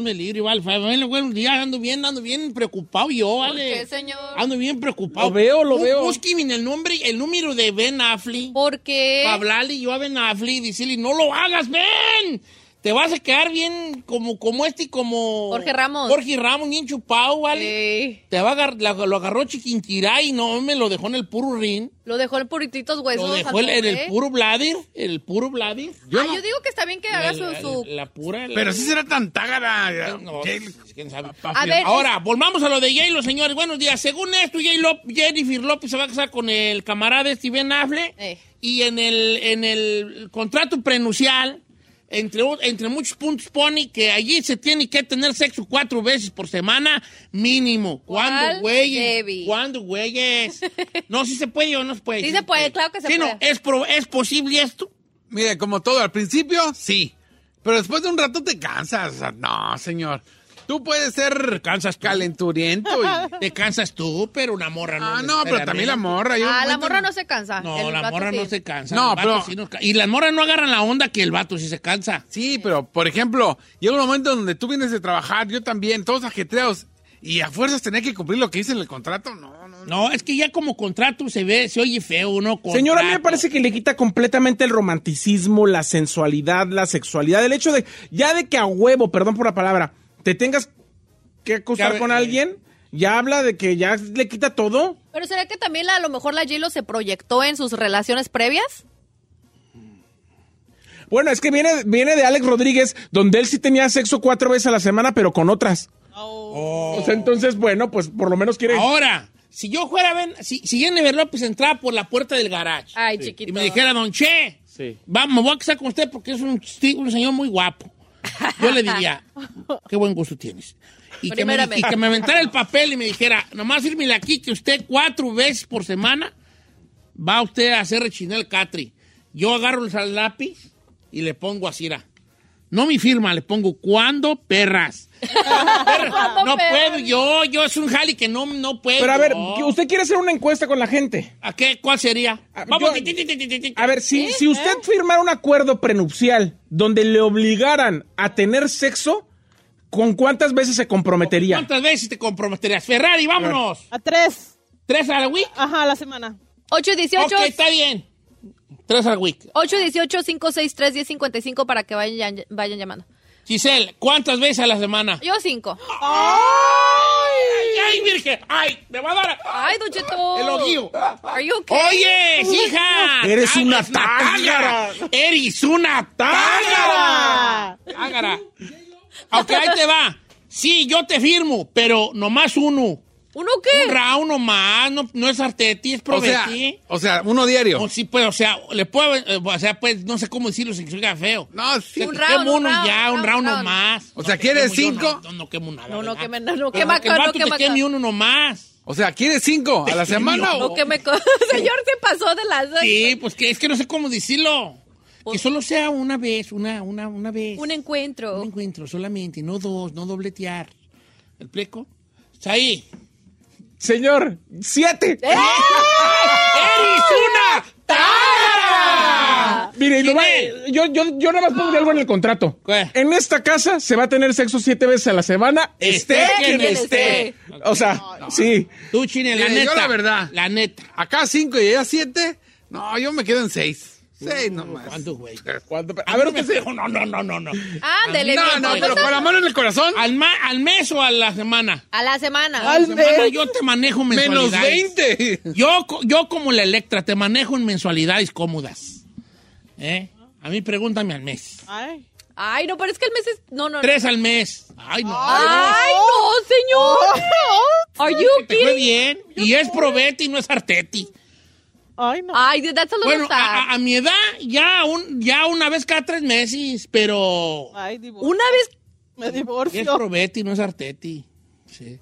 Dios me libre. Vale, bueno, buenos días, ando bien, ando bien preocupado yo, vale. qué, señor? Ando bien preocupado. Lo veo, lo veo. Búsqueme el nombre, el número de Ben Affleck. ¿Por qué? Para hablarle yo a Ben Affleck y decirle, no lo hagas, Ben. Te vas a quedar bien como, como este, como... Jorge Ramos. Jorge Ramos, bien chupado, ¿vale? Ey, Te va a agar- la- lo agarró Chiquinquirá y no me lo dejó en el puro ring. Lo dejó en purititos huesos. Lo dejó al en el pobre. puro bladder, el puro bladder. Yo, yo digo que está bien que haga su... La- su- la- pura... la- Pero sí será tan tágara. No, Jay- quién sabe. A ver, Ahora, volvamos a lo de J-Lo, señores. Buenos días. Según esto, J-Lo- Jennifer López se va a casar con el camarada Steven Affle Eh. y en el, en el contrato prenuncial, entre, entre muchos puntos pone que allí se tiene que tener sexo cuatro veces por semana mínimo. ¿Cuál, ¿Cuándo, güeyes? ¿Cuándo, güeyes? No, si se puede o no se puede. Sí se puede, claro que se Sí, no, puede. ¿es, pro- ¿es posible esto? Mire, como todo, al principio, sí. Pero después de un rato te cansas. O sea, No, señor. Tú puedes ser cansas tú. calenturiento. y- Te cansas tú, pero una morra no. Ah, no, pero también la morra. un Ah, la morra no se cansa. No, El la vato morra sí. no se cansa. No, el vato pero- sí nos Y las morras no agarran la onda que el vato sí se cansa. Sí, pero, por ejemplo, llega un momento donde tú vienes de trabajar, yo también, todos ajetreados, y a fuerzas tener que cumplir lo que dice en el contrato. No, no, no. No, es que ya como contrato se ve, se oye feo, ¿no? Señor, a mí me Contrato. parece que le quita completamente el romanticismo, la sensualidad, la sexualidad. El hecho de, ya de que a huevo, perdón por la palabra, te tengas que acostar Ya, con eh, alguien, ya habla de que ya le quita todo. Pero ¿será que también la- a lo mejor la J-Lo se proyectó en sus relaciones previas? Bueno, es que viene, viene de Alex Rodríguez, donde él sí tenía sexo cuatro veces a la semana, pero con otras. O sea, entonces, bueno, pues por lo menos quiere... Ahora, si yo fuera, ven, si, si Jennifer López entraba por la puerta del garage Ay, chiquito. y me dijera, don Che, Sí. vamos, me voy a casar con usted porque es un, sti- un señor muy guapo. Yo le diría, qué buen gusto tienes. Y que, me, y que me aventara el papel y me dijera, nomás fírmele aquí que usted cuatro veces por semana va usted a hacer rechinar catri. Yo agarro el lápiz y le pongo así. No mi firma, le pongo ¿cuándo, perras? No puedo, yo, yo es un jali que no, no puedo. Pero a ver, usted quiere hacer una encuesta con la gente. ¿A qué? ¿Cuál sería? Ah, Vamos. yo- ti, ti, ti, ti, ti, ti. A ver, si, si usted firmara un acuerdo prenupcial donde le obligaran a tener sexo, ¿con cuántas veces se comprometería? ¿Cuántas veces te comprometerías? Ferrari, vámonos. A tres. ¿Tres a la week? Ajá, a la semana. 818 Ok, está bien. Tres a la week. 818-563-1055 para que vayan, vayan llamando. Giselle, ¿cuántas veces a la semana? Yo cinco. ¡Ay, ay, virgen! ¡Ay, me va a dar! Ay, Don Cheto. El ojío. Are you okay? ¡Oye, hija! Eres una tágara. ¡Eres una tágara! Tágara. Ok, ahí te va. Sí, yo te firmo, pero nomás uno. ¿Uno qué? Un round nomás, no, no es Arteti, es O sea, Prometí. o sea, uno diario. O sí, pues, o sea, le puedo, eh, o sea, pues, no sé cómo decirlo sin que feo. No, sí. Un round, quema un uno round, ya, un round, round nomás. O sea, te ¿quieres yo, cinco? No, no, no quemo nada. No, no, ¿verdad? que me, no, no, Pero que me, que el no, vato que te me, queme uno nomás. O sea, ¿quieres cinco a la semana? no, o- que me, señor, se pasó de las dos. Sí, pues que es que no sé cómo decirlo. Que solo sea una vez, una, una, una vez. Un encuentro. Un encuentro solamente, no dos, no dobletear. ¿El pleco? Está ahí. Señor, siete. ¡Eres una tágara! Mire, ¿Quién nomás- es? yo, yo, yo nada más pongo algo en el contrato. ¿Qué? En esta casa se va a tener sexo siete veces a la semana, Esté esté quien esté. esté. O sea, sí. Tú, Chine, la Mire, yo neta. la verdad. La neta. Acá cinco y allá siete. No, yo me quedo en seis. Seis nomás. ¿Cuánto, güey? ¿Cuánto? A ver, usted se- no, no, no, no, no. Ándele, No, bien, no, pues, pero con la mano en el corazón. ¿Al, ma- ¿Al mes o a la semana? A la semana. A la semana yo te manejo Menos mensualidades. 20. Yo, co- yo como la Electra te manejo en mensualidades cómodas. ¿Eh? A mí pregúntame al mes. Ay. Ay, no, pero es que el mes es... No, no, no. Tres al mes. Ay, no. Ay, no, señor. Are you Te fue kidding? bien. Y es probeti y no es arteti. Ay, no. Ay, that's a little Bueno, sad. a, a- a mi edad, ya, un, ya una vez cada tres meses, pero Ay, divorcio. Una vez... Me es divorcio. probeti, no es arteti. Sí.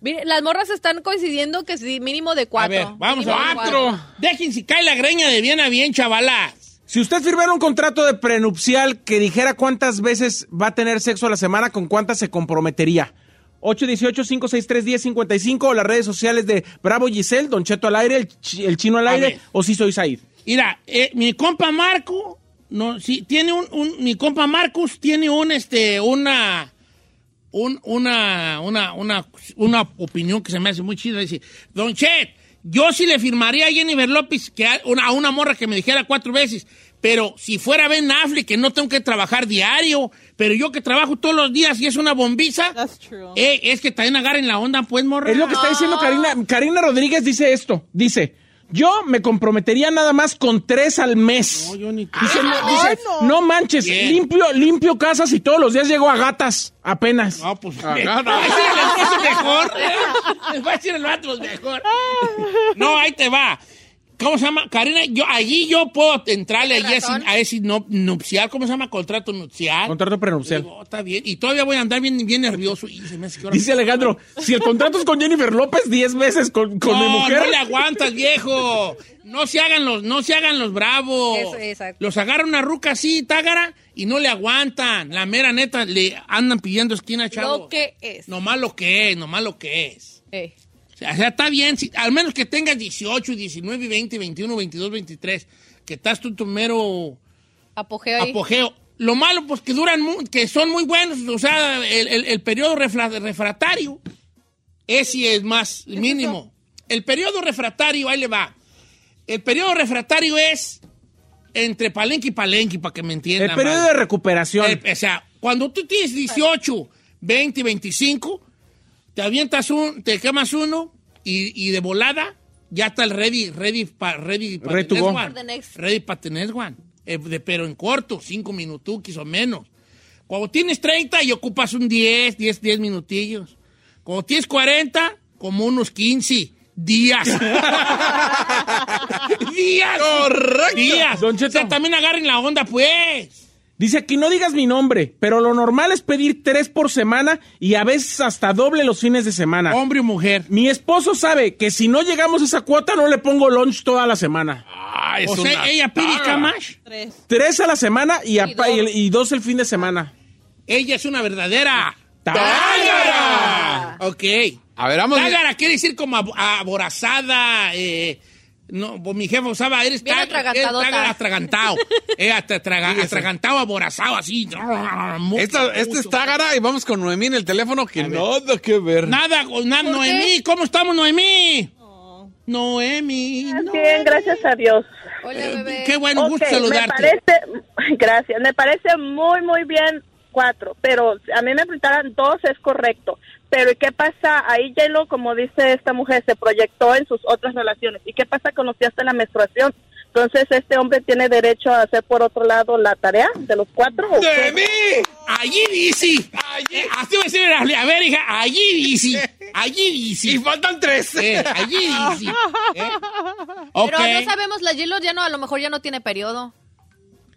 Mire, las morras están coincidiendo que sí, mínimo de A cuatro. ver, vamos Mínimo a cuatro. Dejen si cae la greña de bien a bien, chavalas. Si usted firmara un contrato de prenupcial que dijera cuántas veces va a tener sexo a la semana, ¿con cuántas se comprometería? 818-563-1055 o las redes sociales de Bravo Giselle, Don Cheto al aire, el, chi- el chino al aire, o si soy Said. Mira, eh, mi compa Marco, no, sí, tiene un, un- mi compa Marcus tiene un, este, una, un, una, una, una, una opinión que se me hace muy chida. Dice, Don Chet, yo sí le firmaría a Jennifer López que a una, a una morra que me dijera cuatro veces, pero si fuera Ben Affleck, que no tengo que trabajar diario, pero yo que trabajo todos los días y es una bombiza, That's true. eh, es que también agarren la onda, pues, morra. Es lo que está diciendo Karina. Karina Rodríguez dice esto. Dice, yo me comprometería nada más con tres al mes. No, yo ni- Dice, no, dice, no. no manches, Bien. limpio, limpio casas y todos los días llego a gatas, apenas. No, pues. Va a decir el esposo mejor. Va a decir el vato mejor. No, ahí te va. ¿Cómo se llama? Karina, yo, allí yo puedo entrarle allí a ese, razón. a ese no- nupcial. ¿Cómo se llama? Contrato nupcial. Contrato prenupcial. Digo, está bien. Y todavía voy a andar bien, bien nervioso. Y se me hace que ahora- Dice Alejandro, si el contrato es con Jennifer López, 10 veces con, con mi no, mujer. no le aguantas, viejo. No se hagan los, no se hagan los bravos. Eso, exacto. Los agarra una ruca así, tágara, y no le aguantan. La mera neta, le andan pidiendo esquina, chavo. Lo que es. Nomás lo que es, nomás lo que es. Eh. O sea, está bien, si- al menos que tengas 18, 19, 20, 21, 22, 23, que estás tú en tu mero Apogeo ahí. apogeo. Lo malo, pues, que duran, mu- que son muy buenos, o sea, el, el- el periodo refra- refractario, ese es más mínimo. El periodo refractario, ahí le va. El periodo refractario es entre palenque y palenque, para que me entiendan. el periodo de recuperación. Eh, o sea, cuando tú tienes 18, 20, 25, te avientas un, te quemas uno y, y de volada ya está el ready, ready para ready pa Ready tener one. For the next. Ready para tener one. Eh, de- pero en corto, cinco minutuquis o menos. Cuando tienes 30 y ocupas un 10, 10, 10 minutillos. Cuando tienes 40, como unos 15 días. días. Correcto. Días. Don. O sea, también agarren la onda, pues. Dice aquí no digas mi nombre, pero lo normal es pedir tres por semana y a veces hasta doble los fines de semana. Hombre o mujer. Mi esposo sabe que si no llegamos a esa cuota no le pongo lunch toda la semana. Ah, es O sea, una ella pide taga. camash. Tres. Tres a la semana y, a- Y dos. y el- y dos el fin de semana. Ella es una verdadera ¡Tágara! Ok. A ver, vamos. Tágara quiere decir como abo- aborazada. Eh, no, pues mi jefe usaba, eres Bien atragantadota. eres tágara atragantado. eh, atra- traga- atragantado, aborazado, así. Mucho, Esta, este es mucho. Tágara y vamos con Noemí en el teléfono que nada que ver. Nada. Noemí. ¿Cómo estamos, Noemí? Noemí. no- Bien, gracias a Dios. Hola, Eh. Qué bueno, gusto Ok, me saludarte. parece, gracias, me parece muy, muy bien cuatro, pero a mí me preguntaran dos es correcto. Pero ¿y qué pasa? Ahí J-Lo, como dice esta mujer, se proyectó en sus otras relaciones. ¿Y qué pasa con los días de la menstruación? Entonces, ¿este hombre tiene derecho a hacer por otro lado la tarea de los cuatro? ¿o qué? Allí dice. Eh, así va a decir, a ver, hija, allí dice. Allí dice. Y faltan tres. Eh, allí dice. Eh. Pero no sabemos, la Gilo ya no, a lo mejor ya no tiene periodo.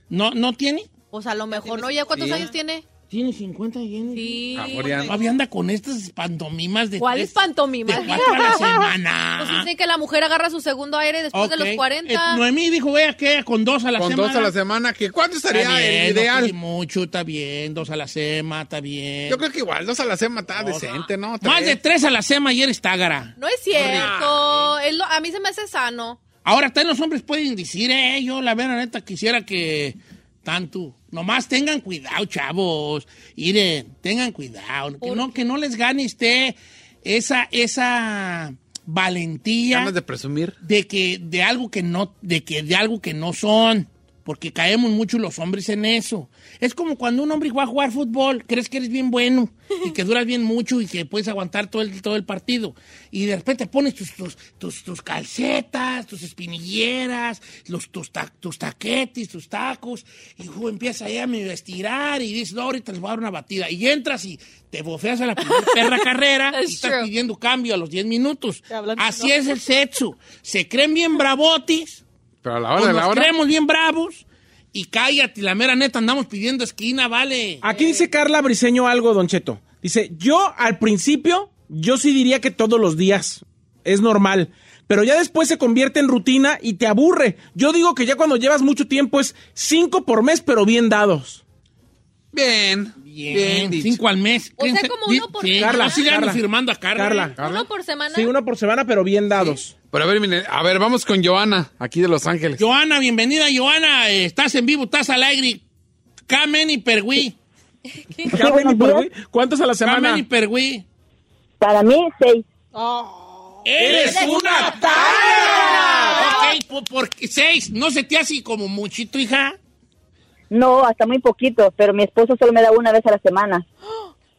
¿No, ¿No tiene? Pues a lo mejor no, ¿ya cuántos Sí. años tiene? Tiene 50 yenes. Sí. No. Todavía anda con estas pantomimas de ¿Cuáles pantomimas? De cuatro a la semana. Pues dicen que la mujer agarra su segundo aire después de los 40. Eh, Noemí dijo, vea que con dos a la Con semana. dos a la semana, que ¿cuánto Está estaría bien, el no ideal? pide mucho, está bien. Dos a la semana, está bien. Yo creo que igual, dos a la semana está decente, ¿no? Más de Tres. tres a la semana y eres tágara. No es cierto. Es lo- a mí se me hace sano. Ahora, también los hombres pueden decir, eh, yo la verdad, neta, quisiera que tanto. Nomás tengan cuidado, chavos. Miren, tengan cuidado. Que no, que no les gane usted esa, esa valentía Ganas de presumir. de que de algo que no de que de algo que no son porque caemos mucho los hombres en eso. Es como cuando un hombre va a jugar fútbol crees que eres bien bueno y que duras bien mucho y que puedes aguantar todo el todo el partido. Y de repente pones tus tus, tus, tus calcetas tus espinilleras los tus, ta- tus taquetes tus tacos y ju, empiezas ahí a medio estirar y dices no ahorita les voy a dar una batida y entras y te bofeas a la primera perra carrera y estás true. pidiendo cambio a los 10 minutos. Así es el sexo. Se creen bien bravotis Pero a la hora de la nos hora. creemos bien bravos y cállate, la mera neta, andamos pidiendo esquina, vale. Aquí dice Carla Briseño algo, Don Cheto. Dice, yo al principio, yo sí diría que todos los días. Es normal. Pero ya después se convierte en rutina y te aburre. Yo digo que ya cuando llevas mucho tiempo es cinco por mes, pero bien dados. Bien. Bien, cinco al mes. O sea, como uno por sí, semana. Carla, sí Carla. firmando a Carla. Carla. ¿eh? ¿Uno por semana? Sí, uno por semana, pero bien dados. Pero a ver, mire, a ver, vamos con Joana, aquí de Los Ángeles. Joana, bienvenida, Joana. Eh, estás en vivo, estás al aire. Camen y pergüí. Carmen y Pergüí, ¿Cuántos a la semana? Camen y pergüí. Para mí, seis. ¡Eres una talla! Ok, por, por seis. ¿No se te hace como muchito, hija? No, hasta muy poquito, pero mi esposo solo me da una vez a la semana.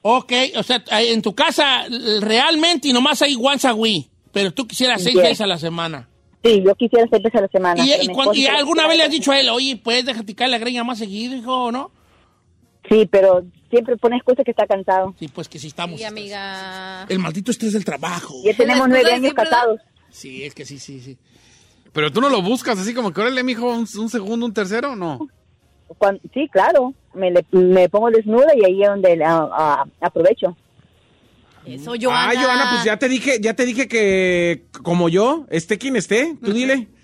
Ok, o sea, en tu casa realmente y nomás hay once a week, pero tú quisieras seis Yes. veces a la semana. Sí, yo quisiera seis veces a la semana. ¿Y, y alguna vez le has dicho a él, oye, puedes déjate caer la greña más seguido, hijo, o no? Sí, pero siempre pone excusa que está cansado. Sí, pues que sí estamos. Sí, amiga. El maldito estrés del trabajo. Ya tenemos nueve años casados. Sí, es que sí, sí, sí. Pero tú no lo buscas así como que, órale, mijo, un, un segundo, un tercero, no. Sí, claro. Me, le- me pongo desnuda y ahí es donde ah, aprovecho. Eso, Joana. Ah, Joana, pues ya te dije, ya te dije que como yo, esté quien esté, tú dile.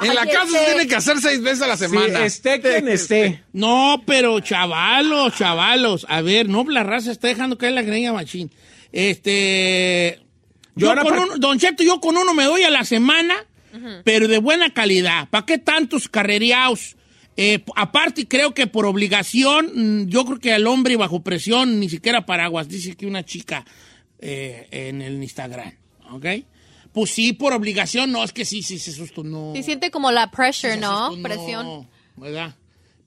En la Ay, casa este- se tiene que hacer seis veces a la Sí, semana. esté quien esté. No, pero chavalos, chavalos. A ver, no, la raza está dejando caer la greña machín. Este. Yo Joana, con uno, Don Cheto, yo con uno me doy a la semana, pero de buena calidad. ¿Para qué tantos carrereados? Eh, aparte, creo que por obligación, mm, yo creo que al hombre bajo presión, ni siquiera paraguas, dice que una chica eh, en el Instagram, ¿ok? Pues sí, por obligación, no, es que sí, sí, se no. Sí siente como la pressure, Sí, ¿no? Presión. ¿Verdad?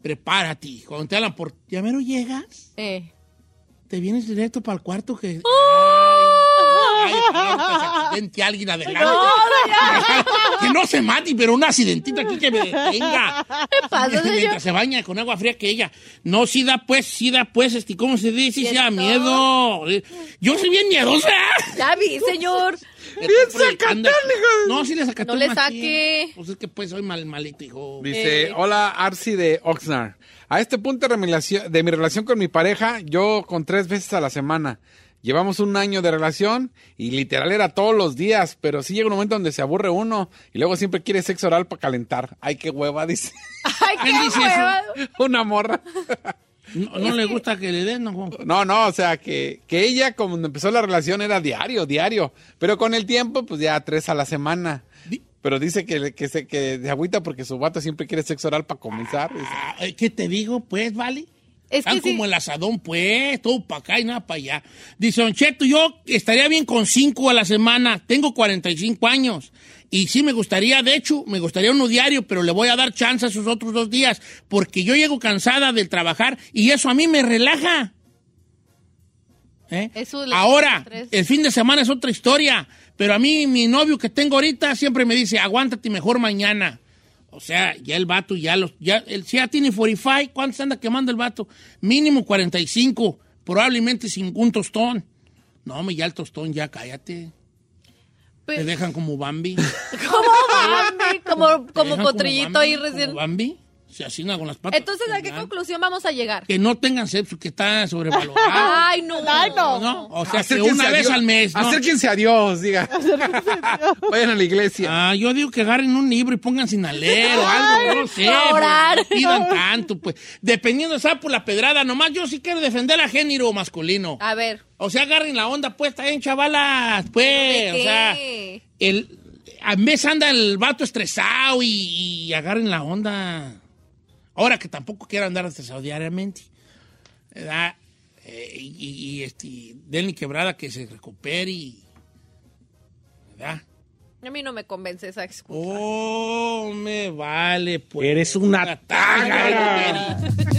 Prepárate. Cuando te hablan por... ¿Ya mero llegas? Eh. Te vienes directo para el cuarto que... ¡Oh! Ay, ojalá ahorita se accidente alguien adelante. que no se mate, pero un accidentito aquí que me detenga. ¿Qué pasa, señor? Mientras se baña con agua fría que ella. No, sí da pues, sí da pues, este, ¿cómo se dice? Sí da miedo. Yo soy bien miedosa. Ya vi, señor. Bien No, sí le sacaste No le saque. Pues es que pues soy mal, malito, hijo. Dice, hola Arsi de Oxnard. A este punto de mi, relación, de mi relación con mi pareja, yo con tres veces a la semana. Llevamos un año de relación y literal era todos los días, pero sí llega un momento donde se aburre uno y luego siempre quiere sexo oral para calentar. Ay, qué hueva, dice Ay, ¿Quién qué dice hueva. una morra. No, no le gusta que le den, no. No, no, o sea, que, que ella cuando empezó la relación era diario, diario, pero con el tiempo, pues ya tres a la semana. Pero dice que, que, se, que se agüita porque su vato siempre quiere sexo oral para comenzar. Dice, Ah, ¿Qué te digo, pues, vale? Es Están que sí. como el asadón, pues, todo para acá y nada para allá. Dice, Don Cheto, yo estaría bien con cinco a la semana. Tengo 45 años. Y sí me gustaría, de hecho, me gustaría uno diario, pero le voy a dar chance a esos otros dos días, porque yo llego cansada del trabajar y eso a mí me relaja. ¿Eh? Eso Ahora, el fin de semana es otra historia, pero a mí mi novio que tengo ahorita siempre me dice, aguántate mejor mañana. O sea, ya el vato ya los, ya, el, si ya tiene 45, ¿cuántos anda quemando el vato? Mínimo 45, probablemente sin un tostón. No, me ya el tostón, ya cállate. Te Pues, dejan como Bambi. ¿Cómo Bambi? Como, Te como potrillito Bambi, ahí como recién. Bambi, se asina con las patas. Entonces, ¿a qué conclusión vamos a llegar? Que no tengan sexo, que está sobrevalorado. Ay, no. Ay, no. ¿no? O sea, que "Acérquense una a vez Dios, al mes. ¿no? Acérquense a Dios, diga. Vayan a la iglesia. Ah, yo digo que agarren un libro y pónganse en alero, algo, no sé. a orar. pues, No pidan tanto, pues. Dependiendo, ¿sabes? Por la pedrada, nomás yo sí quiero defender a género masculino. A ver. O sea, agarren la onda, pues, está bien, chavalas, pues. ¿De O sea, el, a veces anda el vato estresado y, y agarren la onda. Ahora que tampoco quiero andar estresado diariamente. ¿Verdad? Eh, y, y, este, denle quebrada que se recupere y. ¿Verdad? A mí no me convence esa excusa. Oh, me vale, pues. Eres una tágara. Estamos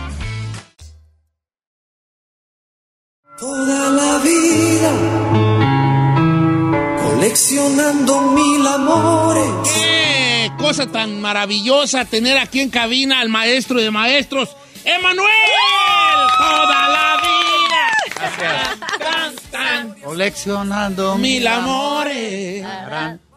Toda la vida coleccionando mil amores. ¡Qué cosa tan maravillosa tener aquí en cabina al maestro de maestros, Emanuel! ¡Toda la vida! Tan, tan, Coleccionando mil amores.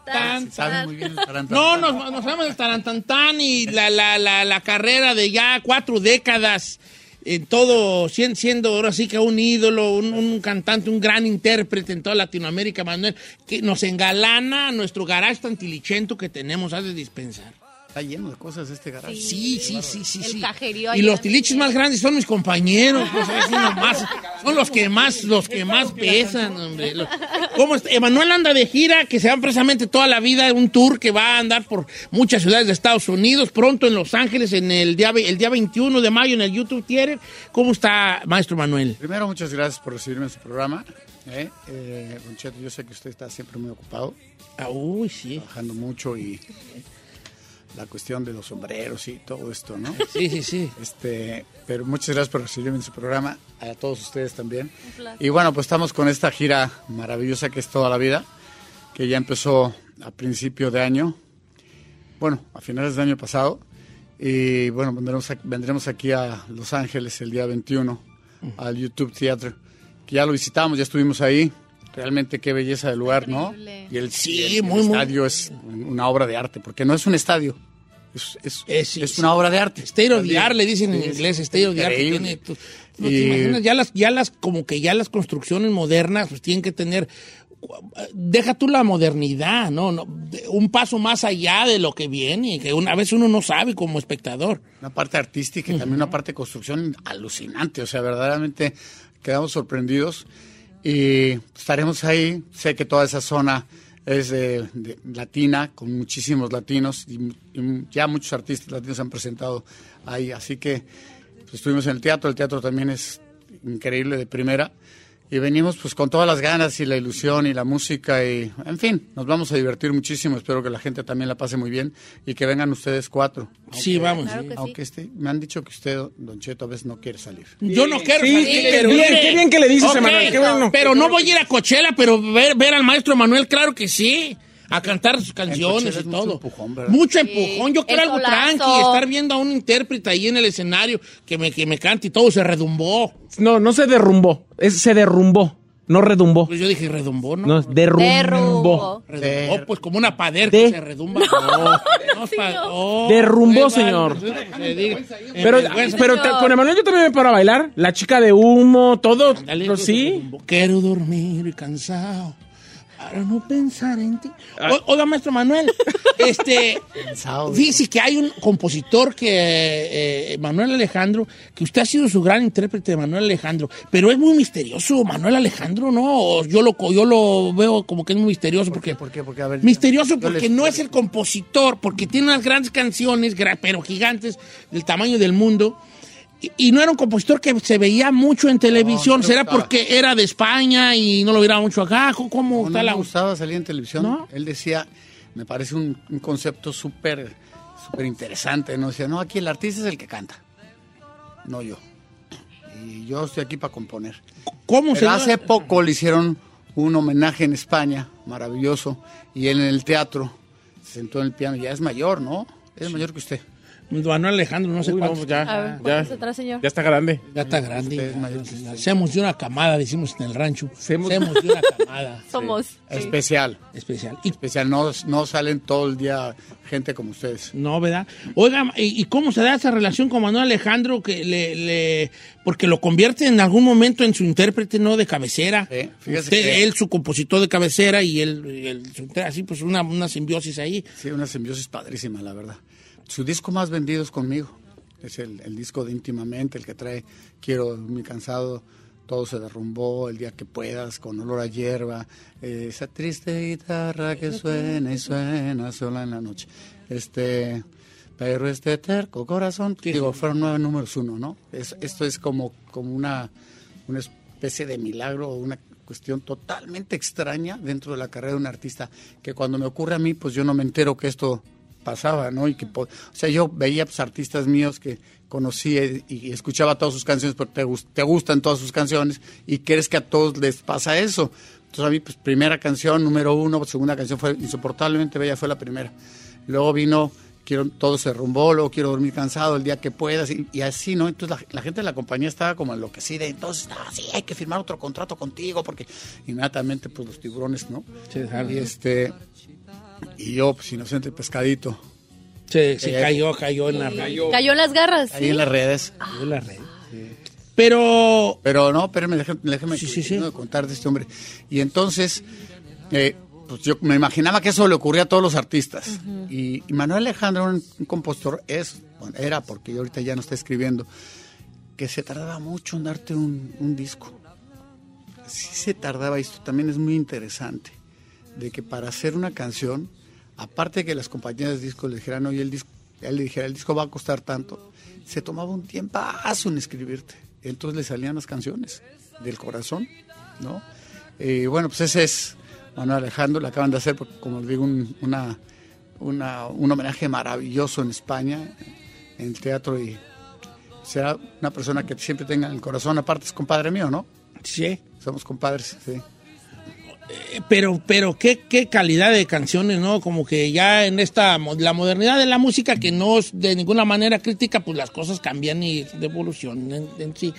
Tan, muy bien el tan, No, nos, nos sabemos el tarantantán y la, la, la, la carrera de ya cuatro décadas en todo, sien- siendo ahora sí que un ídolo, un, cantante, un gran intérprete en toda Latinoamérica, Manuel, que nos engalana nuestro garage tan tilichento que tenemos, has de dispensar. Está lleno de cosas este garaje. Sí, sí, sí, sí. El sí. cajerío Y los tiliches más grandes son mis compañeros, pues, así nomás. son los que más, los que más pesan, hombre. ¿Cómo está? Emanuel anda de gira, que se va precisamente toda la vida, un tour que va a andar por muchas ciudades de Estados Unidos, pronto en Los Ángeles, en el día, el día 21 de mayo en el YouTube Theater. ¿Cómo está, maestro Manuel? Primero, muchas gracias por recibirme en su programa. ¿eh? Eh, Don Cheto, yo sé que usted está siempre muy ocupado, Ah, uy, sí. trabajando mucho y la cuestión de los sombreros y todo esto, ¿no? Sí, sí, sí. Este, pero muchas gracias por recibirme en su programa, a todos ustedes también. Y bueno, pues estamos con esta gira maravillosa que es toda la vida, que ya empezó a principio de año, bueno, a finales del año pasado. Y bueno, vendremos, a- vendremos aquí a Los Ángeles el día 21 al YouTube Theater, que ya lo visitamos, ya estuvimos ahí. Realmente qué belleza de lugar, ¿no? Y el, Sí, y el- muy, el muy- estadio es una obra de arte, porque no es un estadio, es, es, Eh, sí, es sí. una obra de arte. State of the art, le dicen en Sí, inglés, state of the art. tiene, tú- ¿no te imaginas? Ya las, ya las, como que ya las construcciones modernas, pues tienen que tener, deja tú la modernidad, ¿no? no un paso más allá de lo que viene, que una vez uno no sabe como espectador. Una parte artística y también una parte de construcción alucinante. O sea, verdaderamente quedamos sorprendidos y estaremos ahí. Sé que toda esa zona es de, latina, con muchísimos latinos y, y ya muchos artistas latinos han presentado ahí. Así que pues, estuvimos en el teatro. El teatro también es increíble de primera. Y venimos pues con todas las ganas y la ilusión y la música y en fin, nos vamos a divertir muchísimo. Espero que la gente también la pase muy bien y que vengan ustedes cuatro. Sí, vamos. Claro que sí. Aunque este, me han dicho que usted, Don Cheto, a veces no quiere salir. Yo no quiero Sí, salir, qué pero- bien, qué bien que le dices, qué bueno. Pero no voy a ir a Coachella, pero ver, ver al maestro Manuel, claro que sí. A cantar sus canciones y es mucho todo. empujón, ¿verdad? Mucho empujón. Yo quiero algo tranqui, estar viendo a un intérprete ahí en el escenario que me, que me cante y todo se redumbó. No, no se derrumbó, es, se derrumbó, no redumbó. Pues yo dije redumbó, ¿no? No, derrumbó. Derrumbó. Redumbó, pues como una pader De- que se redumba. No, no, pa- oh, Derrumbó, señor. pues. Pero, pero con Emanuel yo también me paro a bailar. La chica de humo, todo. Dale, pues, sí. redumbó. Quiero dormir cansado. Para no pensar en ti. O- Oiga, maestro Manuel, este, dice que hay un compositor que, eh, Manuel Alejandro, que usted ha sido su gran intérprete de Manuel Alejandro, pero es muy misterioso, Manuel Alejandro, ¿no? O Yo lo, yo lo veo como que es muy misterioso porque... ¿Por qué? Porque, a ver, Misterioso porque les- no es el compositor, porque tiene unas grandes canciones, pero gigantes, del tamaño del mundo. Y, no era un compositor que se veía mucho en televisión. no ¿Será gustaba. porque era de España y no lo viera mucho acá? ¿Cómo No, está no la me gustaba salir en televisión. ¿No? Él decía, me parece un, un concepto súper súper interesante. ¿no? Decía, no, aquí el artista es el que canta, no yo. Y yo estoy aquí para componer. ¿Cómo Pero se hace poco le hicieron un homenaje en España, maravilloso, y él en el teatro se sentó en el piano. Ya es mayor, ¿no? Es mayor que usted. Manuel Alejandro, no sé Uy, no, ya, A ver, ya, ¿cuántos atrás, señor? ya está grande. Ya está grande. Usted. Hacemos de una camada, decimos en el rancho. Hacemos de una camada Somos. sí. Especial. especial. Y Especial. No, no salen todo el día gente como ustedes. No, ¿verdad? Oiga, ¿y, y cómo se da esa relación con Manuel Alejandro? que le, le- Porque lo convierte en algún momento en su intérprete, ¿no? De cabecera. Sí, fíjese Usted, que- Él, su compositor de cabecera y él, y él- su- así pues una, una simbiosis ahí. Sí, una simbiosis padrísima, la verdad. Su disco más vendido es conmigo. Es el, el disco de íntimamente, el que trae Quiero mi cansado, todo se derrumbó, el día que puedas, con olor a hierba, eh, esa triste guitarra que suena y suena sola en la noche. Este, pero este terco corazón, digo, fueron nueve números uno, ¿no? Es- esto es como, como una, una especie de milagro, una cuestión totalmente extraña dentro de la carrera de un artista, que cuando me ocurre a mí, pues yo no me entero que esto pasaba, ¿no? Y que, o sea, yo veía pues, artistas míos que conocía y, y escuchaba todas sus canciones porque te, te gustan todas sus canciones y crees que a todos les pasa eso. Entonces a mí, pues primera canción, número uno, segunda canción fue insoportablemente bella, fue la primera. Luego vino quiero todo se rumbó, luego quiero dormir cansado el día que puedas y, y así, ¿no? Entonces la, la gente de la compañía estaba como enloquecida, entonces, ah, sí, hay que firmar otro contrato contigo porque inmediatamente pues los tiburones, ¿no? y este y yo pues inocente pescadito. Se, se Eh, cayó, cayó en la red. Cayó en las garras. Ahí ¿sí? en las redes. Cayó en la red. Pero Pero no, espérame, déjame, déjame de contar de este hombre. Y entonces, eh, pues yo me imaginaba que eso le ocurría a todos los artistas. y, y Manuel Alejandro, un, un compositor, es, bueno, era, porque ahorita ya no está escribiendo, que se tardaba mucho en darte un, un disco. Sí se tardaba, esto también es muy interesante, de que para hacer una canción, aparte de que las compañías de discos le dijeran, oye, el disco, él le dijera, el disco va a costar tanto, se tomaba un tiempazo en escribirte. Entonces le salían las canciones del corazón, ¿no? Y bueno, pues ese es Manuel Alejandro, le acaban de hacer, como les digo, un, una, una- un homenaje maravilloso en España, en el teatro, y será una persona que siempre tenga en el corazón, aparte es compadre mío, ¿no? Sí. Somos compadres, sí. Eh, Pero, pero qué, qué calidad de canciones, ¿no? Como que ya en esta, la modernidad de la música, que no es de ninguna manera crítica, pues las cosas cambian y evolución en, en sí.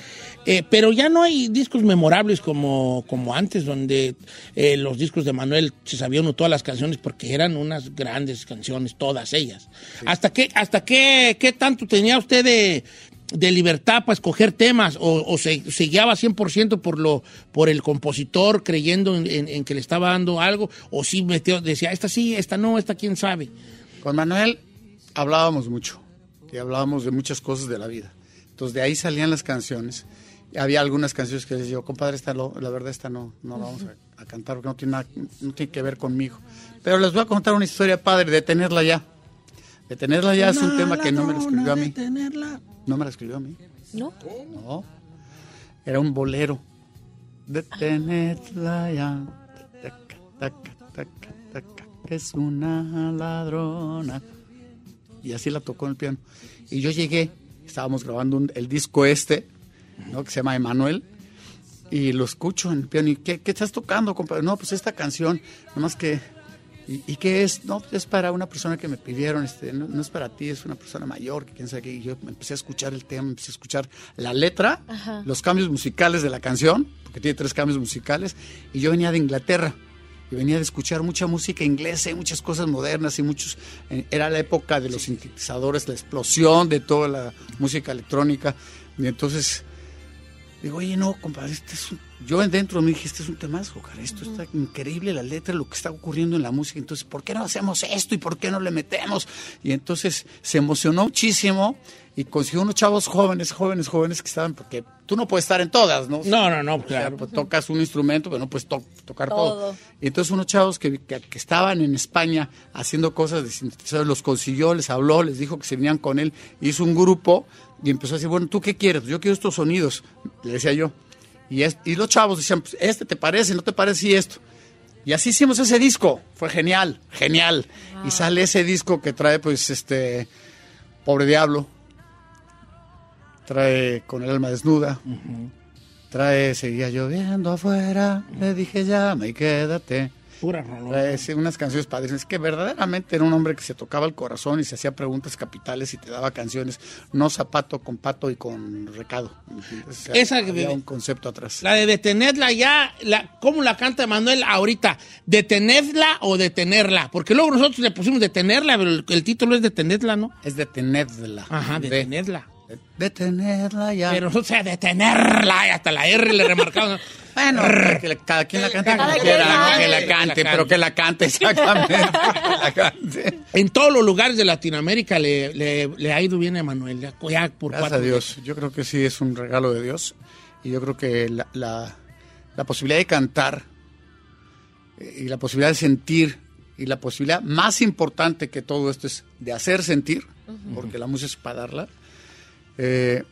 Eh, pero ya no hay discos memorables como, como antes, donde eh, los discos de Manuel se sabían uno todas las canciones porque eran unas grandes canciones, todas ellas. ¿Hasta qué, hasta qué, qué tanto tenía usted de, de libertad para escoger temas o, o se, se guiaba 100% por lo por el compositor creyendo en, en- en que le estaba dando algo o sí metió, decía esta sí, esta no, esta quién sabe. Con Manuel hablábamos mucho y hablábamos de muchas cosas de la vida. Entonces de ahí salían las canciones. Había algunas canciones que les digo, compadre, esta lo- la verdad esta no, no la vamos a, a cantar porque no tiene, nada- no tiene que ver conmigo. Pero les voy a contar una historia padre de tenerla ya. De tenerla ya es un tema que no me lo escribió a mí. No me la escribió a mí. ¿No? No. Era un bolero. De tenerla ya. Taca, taca, taca, taca, que es una ladrona. Y así la tocó en el piano. Y yo llegué, estábamos grabando un- el disco este, ¿no? que se llama Emanuel. Y lo escucho en el piano. ¿Y qué, qué estás tocando, compadre? No, pues esta canción. Nomás que. ¿Y, y qué es? No, es para una persona que me pidieron. Este, no, no es para ti, es una persona mayor. Que quién sabe qué. Y yo empecé a escuchar el tema, empecé a escuchar la letra, Ajá. los cambios musicales de la canción, porque tiene tres cambios musicales. Y yo venía de Inglaterra. Y venía de escuchar mucha música inglesa y muchas cosas modernas y muchos... eh, Era la época de los sintetizadores, la explosión de toda la música electrónica. Y entonces Digo, oye, no, compadre, este es un yo dentro me dije, este es un temazo, cara, esto está increíble, la letra, lo que está ocurriendo en la música, entonces, ¿por qué no hacemos esto y por qué no le metemos? Y entonces se emocionó muchísimo y consiguió unos chavos jóvenes, jóvenes, jóvenes que estaban, porque tú no puedes estar en todas, ¿no? No, no, no, O sea, claro. pues, tocas un instrumento, pero no puedes to- tocar todo. Todo. Y entonces unos chavos que, que- que estaban en España haciendo cosas de sintetizadores, los consiguió, les habló, les dijo que se venían con él, hizo un grupo y empezó a decir, bueno, ¿tú qué quieres? Yo quiero estos sonidos, le decía yo. Y, es- y los chavos decían, pues, este te parece, no te parece y esto. Y así hicimos ese disco, fue genial, genial. Y sale ese disco que trae, pues, este, Pobre Diablo, trae Con el alma desnuda, trae Seguía lloviendo afuera, le dije llama y quédate. Pura rolón. Trae sí, unas canciones padres. Es que verdaderamente era un hombre que se tocaba el corazón y se hacía preguntas capitales y te daba canciones, no zapato con pato y con recado. O sea, Esa que- había un concepto atrás. La de detenerla ya, la, ¿cómo la canta Manuel ahorita? ¿Detenerla o detenerla? Porque luego nosotros le pusimos detenerla, pero el, el título es detenerla, ¿no? Es detenerla. Ajá, De- detenerla. De- detenerla ya. Pero o sea, detenerla, y hasta la R le remarcamos. Bueno, que la- cada quien la cante como quien quiera, ¿no? que la cante. pero que la cante, exactamente. que la cante. En todos los lugares de Latinoamérica le, le- le ha ido bien a Manuel, ya, ya por Gracias cuatro a Dios. Yo creo que sí es un regalo de Dios. Y yo creo que la, la- la posibilidad de cantar eh, y la posibilidad de sentir y la posibilidad más importante que todo esto es de hacer sentir, porque la música es para darla, eh,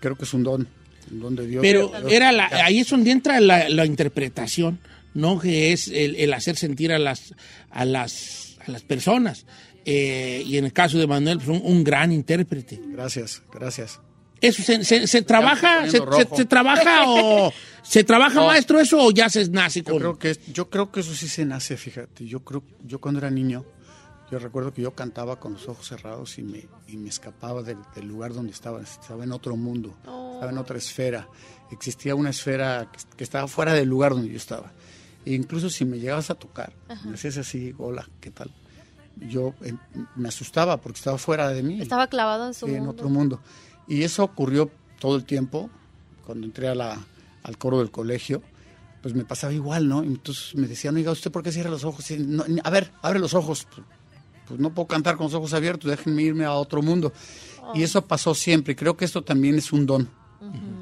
creo que es un don, un don de Dios. Pero era la, ahí es donde entra la, la interpretación, ¿no? Que es el, el hacer sentir a las, a las, a las personas. Eh, y en el caso de Manuel, pues un, un gran intérprete. Gracias, gracias. ¿Eso se, se- se trabaja, se, trabaja o se trabaja No. maestro eso o ya se nace Yo con creo que yo creo que eso sí se nace, fíjate. Yo creo, yo cuando era niño, yo recuerdo que yo cantaba con los ojos cerrados y me, y me escapaba del, del lugar donde estaba. Estaba en otro mundo, estaba en otra esfera. Existía una esfera que, que estaba fuera del lugar donde yo estaba. E incluso si me llegabas a tocar, me decías así, hola, ¿qué tal? Yo eh, me asustaba porque estaba fuera de mí. Estaba clavado en su en mundo. otro mundo. Y eso ocurrió todo el tiempo, cuando entré a la, al coro del colegio, pues me pasaba igual, ¿no? Entonces me decían, oiga, ¿usted por qué cierra los ojos? Y, "No, a ver, abre los ojos. Pues, no puedo cantar con los ojos abiertos, déjenme irme a otro mundo. Y eso pasó siempre, y creo que esto también es un don.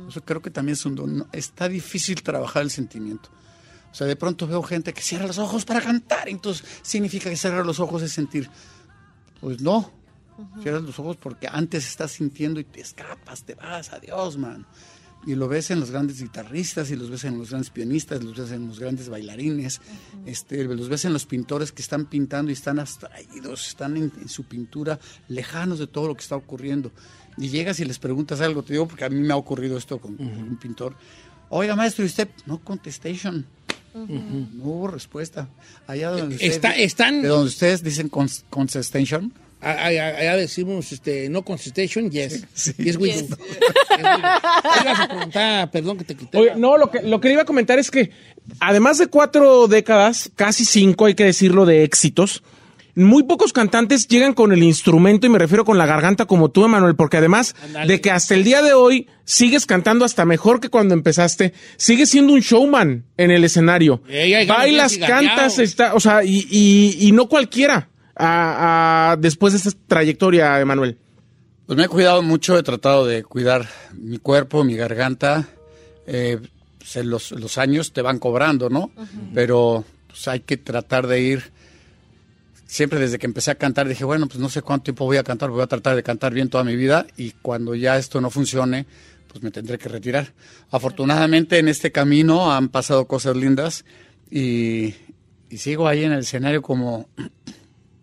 Eso creo que también es un don. Está difícil trabajar el sentimiento. O sea, de pronto veo gente que cierra los ojos para cantar, entonces significa que cerrar los ojos es sentir. Pues no. Cierras los ojos porque antes estás sintiendo y te escapas, te vas, adiós, man. Y lo ves en los grandes guitarristas, y los ves en los grandes pianistas, los ves en los grandes bailarines, este, los ves en los pintores que están pintando y están abstraídos, están en, en su pintura lejanos de todo lo que está ocurriendo. Y llegas y les preguntas algo, te digo porque a mí me ha ocurrido esto con un pintor. Oiga, maestro, ¿y usted? No contestation. No hubo respuesta. Allá donde ustedes, Está- están- de donde ustedes dicen cons- contestation, Allá decimos, este, no contestation, yes. Sí. Yes, we do. Yes, we do. ¿Qué ibas a preguntar? Perdón que te quité. Oye, no, lo que, lo que le iba a comentar es que, además de cuatro décadas, casi cinco, hay que decirlo, de éxitos, muy pocos cantantes llegan con el instrumento, y me refiero con la garganta como tú, Emanuel, porque además de que hasta el día de hoy sigues cantando hasta mejor que cuando empezaste, sigues siendo un showman en el escenario. Ey, Bailas, cantas, está, o sea, y, y- y no cualquiera a- a- después de esta trayectoria, Emanuel. Pues me he cuidado mucho, he tratado de cuidar mi cuerpo, mi garganta. Eh, pues, en los, los años te van cobrando, ¿no? Pero pues, hay que tratar de ir. Siempre desde que empecé a cantar dije, bueno, pues no sé cuánto tiempo voy a cantar, voy a tratar de cantar bien toda mi vida y cuando ya esto no funcione, pues me tendré que retirar. Afortunadamente en este camino han pasado cosas lindas y, y sigo ahí en el escenario como,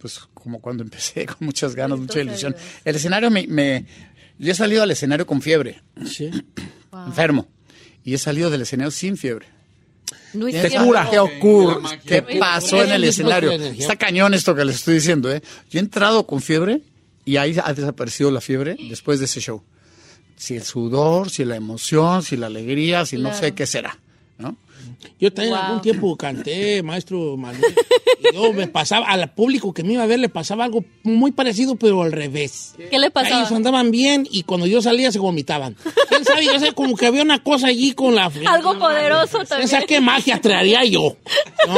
pues como cuando empecé, con muchas ganas, mucha ilusión. El escenario me, me- Yo he salido al escenario con fiebre, Sí. enfermo, y he salido del escenario sin fiebre. No es ¿Quién cierto. sabe ¿Qué ocurre? ¿Qué pasó en el escenario? Está cañón esto que les estoy diciendo, ¿eh? Yo he entrado con fiebre y ahí ha desaparecido la fiebre después de ese show. Si el sudor, si la emoción, si la alegría, si no sé qué será, ¿no? Yo también Wow. algún tiempo canté, maestro Manuel. y yo me pasaba, al público que me iba a ver le pasaba algo muy parecido, pero al revés. ¿Qué le pasaba? Ellos andaban bien y cuando yo salía se vomitaban. ¿Quién sabe? Yo sé, como que había una cosa allí con la... Algo poderoso ¿Quién también. sabe qué magia traería yo? ¿no?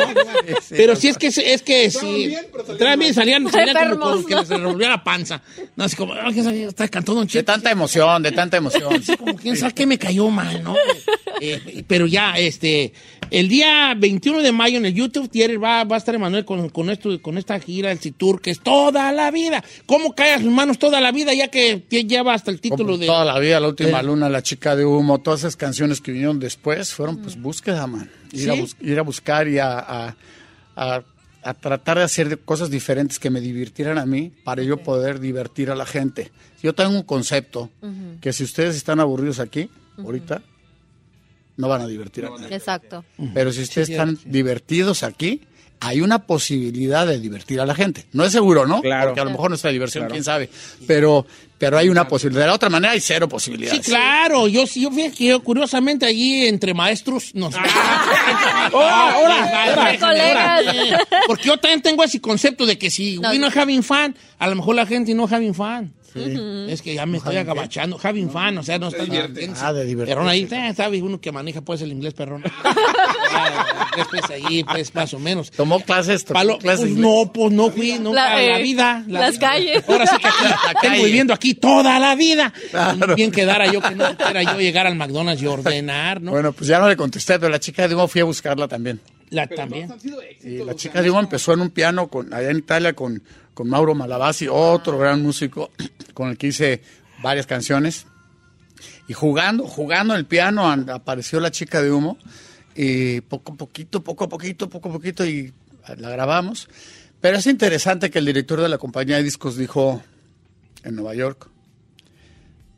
pero sí es que, es que sí. Traen bien, salían, salían como, como que les revolvía la panza. No, así como, "Ay, ¿quién sabe? Está cantando un De chiste. tanta emoción, de tanta emoción. como quién sabe qué me cayó mal, ¿no? Eh, pero ya, este, el día 21 de mayo en el YouTube Theater va, va a estar Emanuel con, con, esto, con esta gira, el Citur, que es toda la vida. ¿Cómo cae a sus manos toda la vida ya que lleva hasta el título Como de... Toda la vida, la última de- luna, la chica de humo, todas esas canciones que vinieron después fueron pues búsqueda, man. Ir, a, ¿Sí? bus- ir a buscar y a, a- a- a tratar de hacer cosas diferentes que me divirtieran a mí para yo poder divertir a la gente. Yo tengo un concepto que si ustedes están aburridos aquí, ahorita, no van a divertir a nadie. Exacto. Pero si ustedes están divertidos aquí, hay una posibilidad de divertir a la gente. No es seguro, ¿no? Claro. Porque a lo mejor nuestra diversión, quién sabe. Pero, pero hay una posibilidad. De la otra manera hay cero Sí, posibilidades. claro, yo sí, yo fíjate que yo, curiosamente allí entre maestros nos... Ahora, Porque yo también tengo ese concepto de que si No. we no having fun, a lo mejor la gente no having fun. Es que ya me estoy agabachando. Having fun, o sea, no está divirtiéndose. Ah, de divertirse. Perrón ahí, eh, sabe uno que maneja pues el inglés perrón. Ah, pues ahí, pues más o menos. Tomó clases, tomó Palo- clases. pues no, pues no fui nunca La- a la eh, vida. la las calles. Ahora sí que aquí, La tengo calle. viviendo aquí toda la vida. Bien quedara yo que no quiera yo llegar al McDonald's y ordenar, ¿no? Bueno, pues ya no le contesté, pero la chica de humo fui a buscarla también. La, también. Y la chica de humo empezó en un piano con, allá en Italia con, con Mauro Malavasi, otro gran músico con el que hice varias canciones. Y jugando, jugando el piano an- apareció la chica de humo y poco a poquito, poco a poquito, poco a poquito y la grabamos. Pero es interesante que el director de la compañía de discos dijo en Nueva York,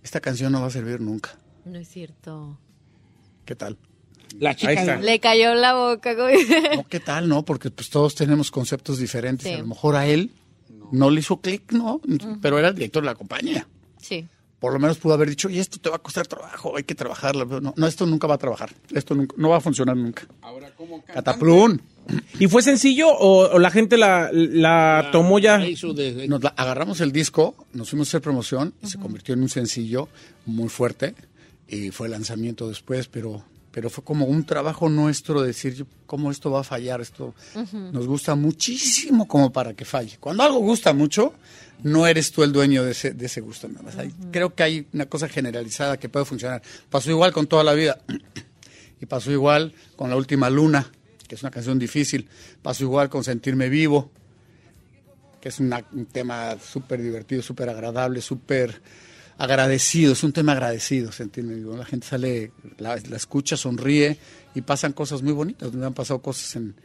esta canción no va a servir nunca. No es cierto. ¿Qué tal? La chica Ahí está. de- Le cayó en la boca. No, ¿qué tal? No, porque pues todos tenemos conceptos diferentes. Sí. A lo mejor a él no le hizo clic, ¿no? Pero era el director de la compañía. Sí. Por lo menos pudo haber dicho, y esto te va a costar trabajo, hay que trabajarlo. No, no, esto nunca va a trabajar. Esto nunca- no va a funcionar nunca. Ahora, como Cataplún. ¿Y fue sencillo o, o la gente la, la tomó ya? de- Nos la- agarramos el disco, nos fuimos a hacer promoción y se convirtió en un sencillo muy fuerte. Y fue lanzamiento después, pero, pero fue como un trabajo nuestro decir cómo esto va a fallar. Esto nos gusta muchísimo como para que falle. Cuando algo gusta mucho, no eres tú el dueño de ese, de ese gusto. nada más. Creo que hay una cosa generalizada que puede funcionar. Pasó igual con toda la vida. Y pasó igual con La Última Luna, que es una canción difícil. Pasó igual con Sentirme Vivo, que es una- un tema súper divertido, súper agradable, súper agradecido. Es un tema agradecido, Vivo. La gente sale, la, la escucha, sonríe y pasan cosas muy bonitas. Me han pasado cosas en,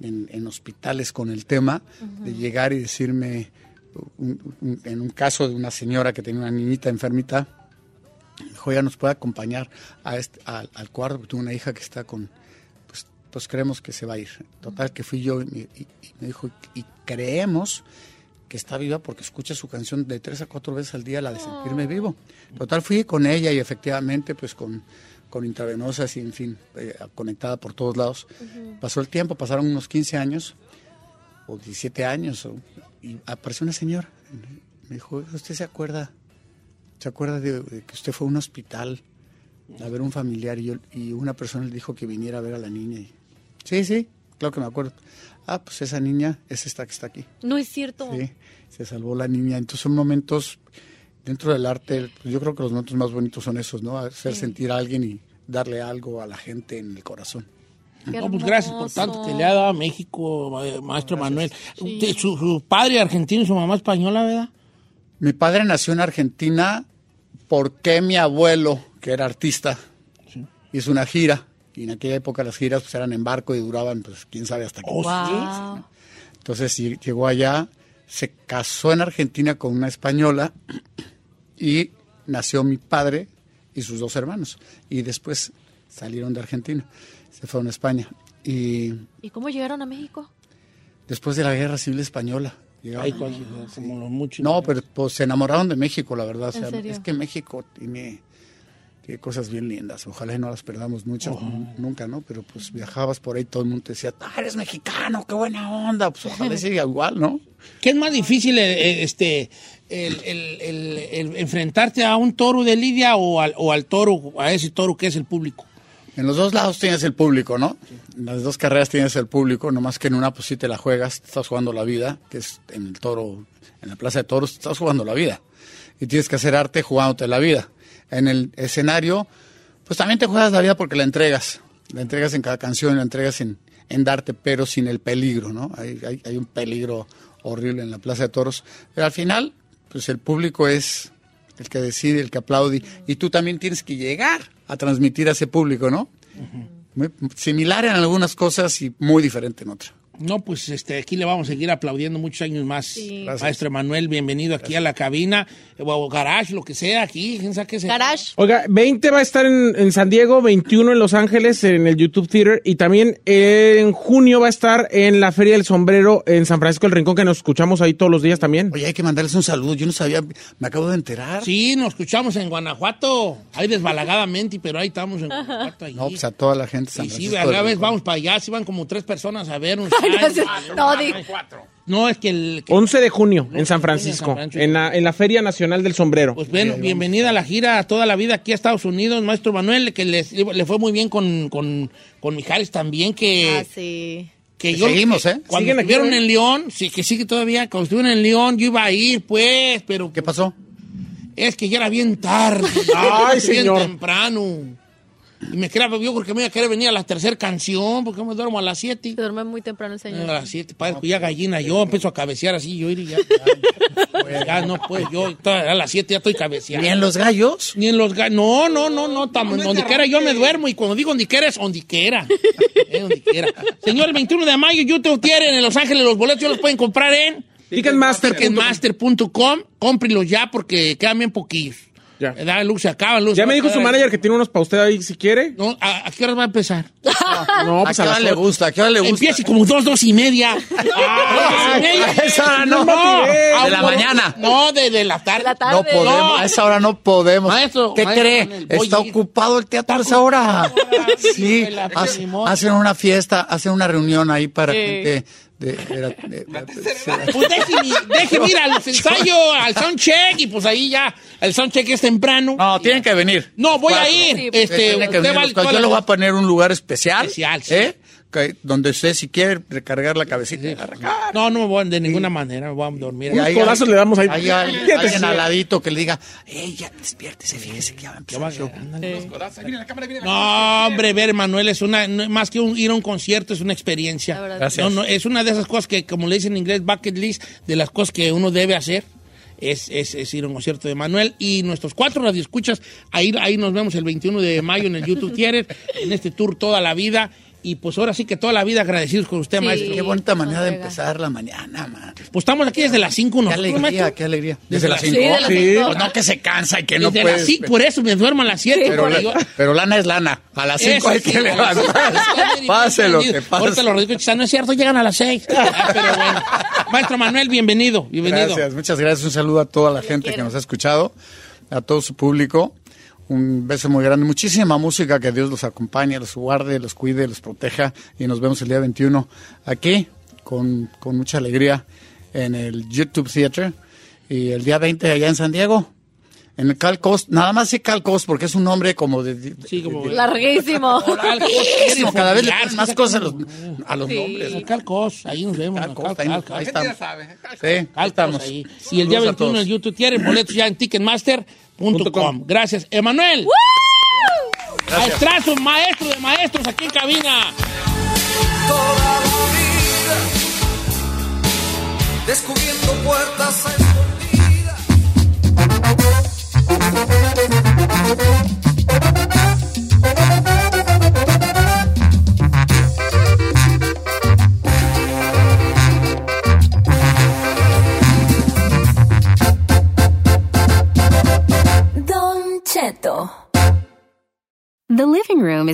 en- en hospitales con el tema, de llegar y decirme, un- un- en un caso de una señora que tenía una niñita enfermita, me dijo, ya nos puede acompañar a este, al, al cuarto, porque tengo una hija que está con, pues, pues creemos que se va a ir. Total, que fui yo y, y- y me dijo, y creemos que está viva porque escucha su canción de tres a cuatro veces al día, la de sentirme vivo. Total, fui con ella y efectivamente, pues con, con intravenosas y, en fin, eh, conectada por todos lados. Pasó el tiempo, pasaron unos 15 años, o 17 años, o- y apareció una señora. Me dijo, ¿usted se acuerda? ¿Se acuerda de, de que usted fue a un hospital a ver un familiar y, yo- y una persona le dijo que viniera a ver a la niña? Y, sí, sí, claro que me acuerdo. Ah, pues esa niña es esta que está aquí. No es cierto. Sí, se salvó la niña. Entonces son momentos dentro del arte, pues, yo creo que los momentos más bonitos son esos, ¿no? Hacer sentir a alguien y darle algo a la gente en el corazón. No, pues gracias por tanto que le ha dado a México, eh, maestro Manuel. Usted- Su, su padre argentino y su mamá española, ¿verdad? Mi padre nació en Argentina porque mi abuelo, que era artista, hizo una gira. Y en aquella época las giras pues, eran en barco y duraban, pues, quién sabe hasta qué. Oh, Wow. Entonces ll- llegó allá, se casó en Argentina con una española y nació mi padre y sus dos hermanos. Y después salieron de Argentina, se fueron a España. Y ¿Y cómo llegaron a México? después de la guerra civil española. cuando- como los muchos. No, pero pues, se enamoraron de México, la verdad. O ¿En sea, serio? es que México tiene, tiene cosas bien lindas. Ojalá y no las perdamos muchas, nu- nunca, ¿no? Pero pues viajabas por ahí, todo el mundo te decía, ah, eres mexicano, qué buena onda. Pues ojalá siga igual, ¿no? ¿Qué es más difícil, eh, eh, este, el, el- el- el enfrentarte a un toro de lidia o al, o al toro, a ese toro que es el público? En los dos lados tienes el público, ¿no? En las dos carreras tienes el público, nomás que en una pues sí te la juegas, estás jugando la vida, que es en el toro, en la plaza de toros, estás jugando la vida. Y tienes que hacer arte jugándote la vida. En el escenario, pues también te juegas la vida porque la entregas. La entregas en cada canción, la entregas en, en darte, pero sin el peligro, ¿no? Hay, hay, hay un peligro horrible en la plaza de toros. Pero al final, pues el público es el que decide, el que aplaude, y tú también tienes que llegar a transmitir a ese público, ¿no? Muy similar en algunas cosas y muy diferente en otras. No, pues este, aquí le vamos a seguir aplaudiendo muchos años más. Maestro Emanuel, bienvenido aquí a la cabina, o garage, lo que sea, aquí, quién sabe qué sea. Garage. Oiga, 20 va a estar en, en San Diego, 21 en Los Ángeles, en el YouTube Theater, y también en junio va a estar en la Feria del Sombrero en San Francisco del Rincón, que nos escuchamos ahí todos los días también. Oye, hay que mandarles un saludo. Yo no sabía, me acabo de enterar. Sí, nos escuchamos en Guanajuato, ahí desbalagadamente, pero ahí estamos en Guanajuato. Allí. No, pues a toda la gente. San y sí, a del vez vamos para allá, sí van como tres personas a vernos. no, no, di- No, es que el... que- 11 de junio en San San Francisco, en la, en la Feria Nacional del Sombrero. Pues bueno, bienvenida a la gira toda la vida aquí a Estados Unidos, maestro Manuel, que les- le fue muy bien con, con, con Mijares también, que... Ah, sí. que Que seguimos, ¿eh? Cuando aquí, estuvieron ¿eh? en León, sí, que sigue todavía, cuando estuvieron en León, yo iba a ir, pues, pero ¿Qué pasó? es que ya era bien tarde. Ay, bien señor. temprano. Y me quedaba, yo porque me iba a querer venir a la tercera canción, porque me duermo a las 7. Se duerme muy temprano el A señor. las 7, parezco ya gallina, yo empiezo a cabecear así, yo ir y ya. Ya, ya no, pues, yo a las 7 ya estoy cabeceando. ¿Y en los gallos? Ni en los ga- No, no, no, no. tam- donde quiera yo me duermo. Y cuando digo donde quiera es donde quiera. Eh. Señor, el 21 de mayo, YouTube tienen en Los Ángeles los boletos. Ya los pueden comprar en Ticketmaster. Ticketmaster.com. Cómprenlos ya porque quedan bien poquillos. Ya. Da luz, se acaban luz. Ya me dijo su manager que tiene unos para usted ahí si quiere. No, ¿a, a qué hora va a empezar? No, ¿A pues qué a hora las le gusta? ¿A qué hora le gusta? Empiece como dos, dos y media. Ah, y a esa hora no. a De la mañana. No, de, de la tarde. La tarde. No podemos, No. a esa hora no podemos. Maestro, ¿Qué maestro, cree? Manuel, Está ocupado el teatro a esa hora. Sí, hacen una fiesta, hacen una reunión ahí para Sí. gente de... de- de- de- Pues déjeme, déjeme ir a los ensayos, al soundcheck, y pues ahí ya, el soundcheck es temprano. No, tienen que venir. No, voy a ir. Sí, este, usted venir va Yo le voy a poner un lugar especial. Especial, sí. ¿eh? Donde usted si quiere recargar la cabecita. No, no me voy de ninguna manera, me voy a dormir. Y ahí codazos hay- le damos ahí. Hay, hay- Fíjate, alguien sí. al ladito que le diga, ey, ya despiértese, fíjese que ya va a empezar el show. No, hombre, ver, Manuel, es una, no, más que un- ir a un concierto, es una experiencia. No, no, es una de esas cosas que, como le dicen en inglés, bucket list, de las cosas que uno debe hacer. Es, es, es ir a un concierto de Manuel y nuestros cuatro radioescuchas, ahí, ahí nos vemos el 21 de mayo en el YouTube Theater, en este tour toda la vida. Y pues ahora sí que toda la vida agradecidos con usted, Sí. maestro. Qué bonita manera de empezar la mañana, man. Pues estamos aquí desde las 5, Qué ¿no? alegría, qué alegría. Desde las las 5. Sí, de las cinco. Pues no que se cansa y que no Desde puede. las 5, por eso me duermo a las 7. Pero, la- pero lana es lana. A las 5 Eso hay sí, que levantar. Pase lo que Ahorita pase. los radioescuchas, no es cierto, llegan a las 6. pero bueno. Maestro Manuel, bienvenido. Bienvenido. Gracias, muchas gracias. Un saludo a toda la gente que nos ha escuchado, a todo su público. Un beso muy grande. Muchísima música, que Dios los acompañe, los guarde, los cuide, los proteja. Y nos vemos el día 21 aquí, con, con mucha alegría, en el YouTube Theater. Y el día 20 allá en San Diego, en el Cal Coast. Nada más sí Cal Coast, porque es un nombre como de... de- Sí, como- de- Larguísimo. Larguísimo, cada vez le ponen más cosas a los, a los Sí. nombres. Calcos, ahí nos vemos. Cal en Coast, Cal- ahí, estamos. Sí, ahí Calcos, estamos. ahí. Y el día Saludos a 21 en. YouTube tienen boletos ya en Gracias. Emanuel. Maestrazo, maestro de maestros aquí en cabina. toda la vida, descubriendo puertas escondidas.